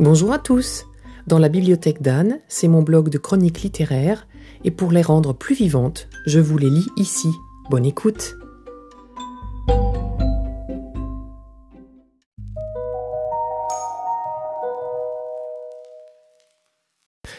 Bonjour à tous. Dans la bibliothèque d'Anne, c'est mon blog de chroniques littéraires, et pour les rendre plus vivantes, je vous les lis ici. Bonne écoute.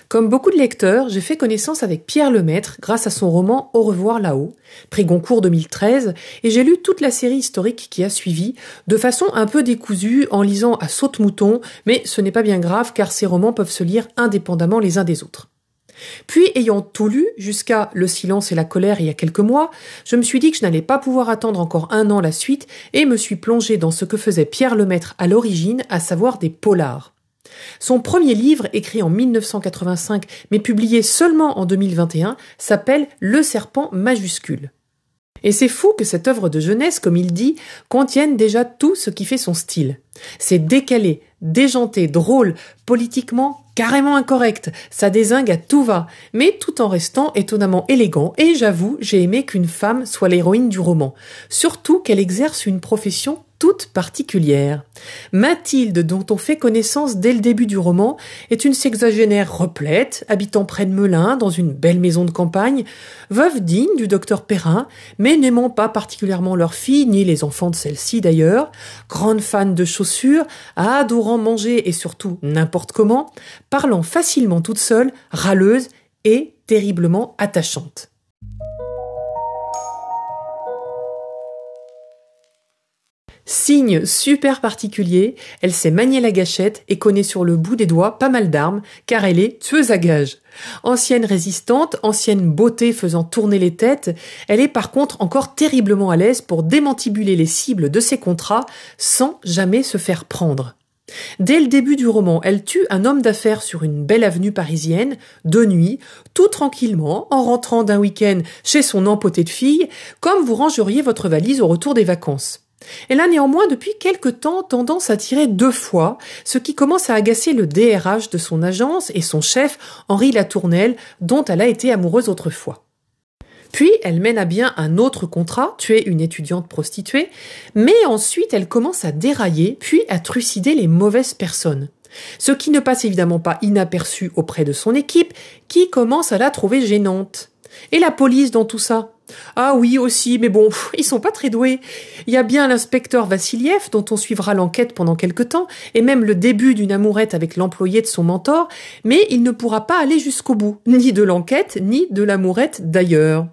Comme beaucoup de lecteurs, j'ai fait connaissance avec Pierre Lemaître grâce à son roman Au revoir là-haut, prix Goncourt 2013, et j'ai lu toute la série historique qui a suivi, de façon un peu décousue, en lisant à saute-mouton, mais ce n'est pas bien grave car ces romans peuvent se lire indépendamment les uns des autres. Puis, ayant tout lu, jusqu'à Le silence et la colère il y a quelques mois, je me suis dit que je n'allais pas pouvoir attendre encore un an la suite et me suis plongé dans ce que faisait Pierre Lemaître à l'origine, à savoir des polars. Son premier livre, écrit en 1985 mais publié seulement en 2021, s'appelle Le serpent majuscule. Et c'est fou que cette œuvre de jeunesse, comme il dit, contienne déjà tout ce qui fait son style. C'est décalé, déjanté, drôle, politiquement carrément incorrect, ça désingue à tout va, mais tout en restant étonnamment élégant, et j'avoue, j'ai aimé qu'une femme soit l'héroïne du roman, surtout qu'elle exerce une profession toute particulière. Mathilde, dont on fait connaissance dès le début du roman, est une sexagénaire replète, habitant près de Melun, dans une belle maison de campagne, veuve digne du docteur Perrin, mais n'aimant pas particulièrement leur fille, ni les enfants de celle-ci d'ailleurs, grande fan de chaussures, adorant manger et surtout n'importe comment, parlant facilement toute seule, râleuse et terriblement attachante. Signe super particulier, elle sait manier la gâchette et connaît sur le bout des doigts pas mal d'armes, car elle est tueuse à gages. Ancienne résistante, ancienne beauté faisant tourner les têtes, elle est par contre encore terriblement à l'aise pour démantibuler les cibles de ses contrats sans jamais se faire prendre. Dès le début du roman, elle tue un homme d'affaires sur une belle avenue parisienne, de nuit, tout tranquillement, en rentrant d'un week-end chez son empoté de fille, comme vous rangeriez votre valise au retour des vacances. Elle a néanmoins depuis quelque temps tendance à tirer deux fois, ce qui commence à agacer le DRH de son agence et son chef, Henri Latournelle, dont elle a été amoureuse autrefois. Puis elle mène à bien un autre contrat, tuer une étudiante prostituée, mais ensuite elle commence à dérailler, puis à trucider les mauvaises personnes. Ce qui ne passe évidemment pas inaperçu auprès de son équipe, qui commence à la trouver gênante. Et la police dans tout ça? Ah oui aussi, mais bon, ils sont pas très doués. Il y a bien l'inspecteur Vassiliev, dont on suivra l'enquête pendant quelque temps, et même le début d'une amourette avec l'employé de son mentor, mais il ne pourra pas aller jusqu'au bout, ni de l'enquête, ni de l'amourette d'ailleurs.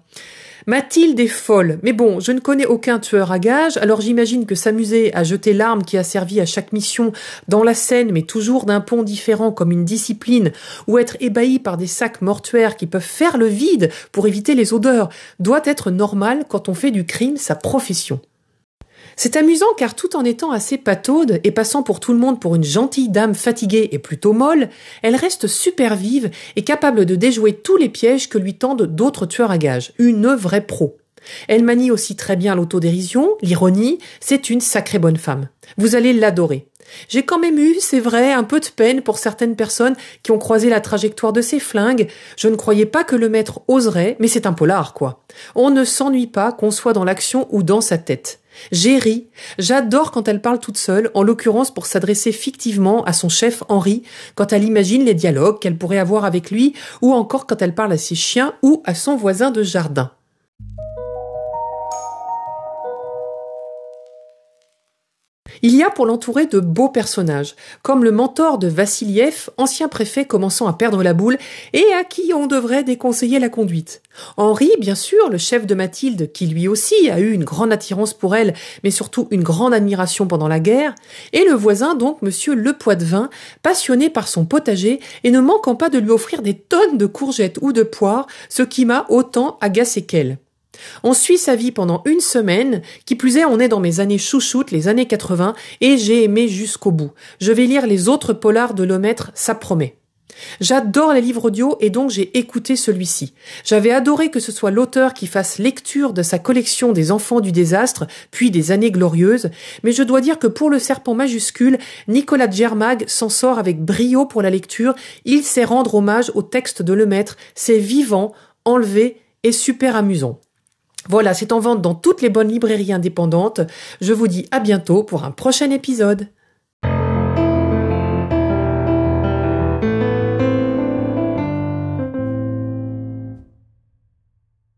Mathilde est folle, mais bon, je ne connais aucun tueur à gages, alors j'imagine que s'amuser à jeter l'arme qui a servi à chaque mission dans la scène, mais toujours d'un pont différent comme une discipline, ou être ébahi par des sacs mortuaires qui peuvent faire le vide pour éviter les odeurs, doit être normal quand on fait du crime sa profession. C'est amusant car tout en étant assez pataude et passant pour tout le monde pour une gentille dame fatiguée et plutôt molle, elle reste super vive et capable de déjouer tous les pièges que lui tendent d'autres tueurs à gages. Une vraie pro. Elle manie aussi très bien l'autodérision, l'ironie, c'est une sacrée bonne femme. Vous allez l'adorer. J'ai quand même eu, c'est vrai, un peu de peine pour certaines personnes qui ont croisé la trajectoire de ces flingues. Je ne croyais pas que le maître oserait, mais c'est un polar, quoi. On ne s'ennuie pas qu'on soit dans l'action ou dans sa tête. J'ai ri. J'adore quand elle parle toute seule, en l'occurrence pour s'adresser fictivement à son chef Henri, quand elle imagine les dialogues qu'elle pourrait avoir avec lui, ou encore quand elle parle à ses chiens ou à son voisin de jardin. Il y a pour l'entourer de beaux personnages, comme le mentor de Vassiliev, ancien préfet commençant à perdre la boule et à qui on devrait déconseiller la conduite. Henri, bien sûr, le chef de Mathilde, qui lui aussi a eu une grande attirance pour elle, mais surtout une grande admiration pendant la guerre, et le voisin, donc monsieur Le Poitvin, passionné par son potager et ne manquant pas de lui offrir des tonnes de courgettes ou de poires, ce qui m'a autant agacé qu'elle. On suit sa vie pendant une semaine, qui plus est, on est dans mes années chouchoutes, les années 80, et j'ai aimé jusqu'au bout. Je vais lire les autres polars de Lemaître, ça promet. J'adore les livres audio et donc j'ai écouté celui-ci. J'avais adoré que ce soit l'auteur qui fasse lecture de sa collection des enfants du désastre, puis des années glorieuses, mais je dois dire que pour le serpent majuscule, Nicolas Germag s'en sort avec brio pour la lecture, il sait rendre hommage au texte de Lemaître, c'est vivant, enlevé et super amusant. Voilà, c'est en vente dans toutes les bonnes librairies indépendantes. Je vous dis à bientôt pour un prochain épisode.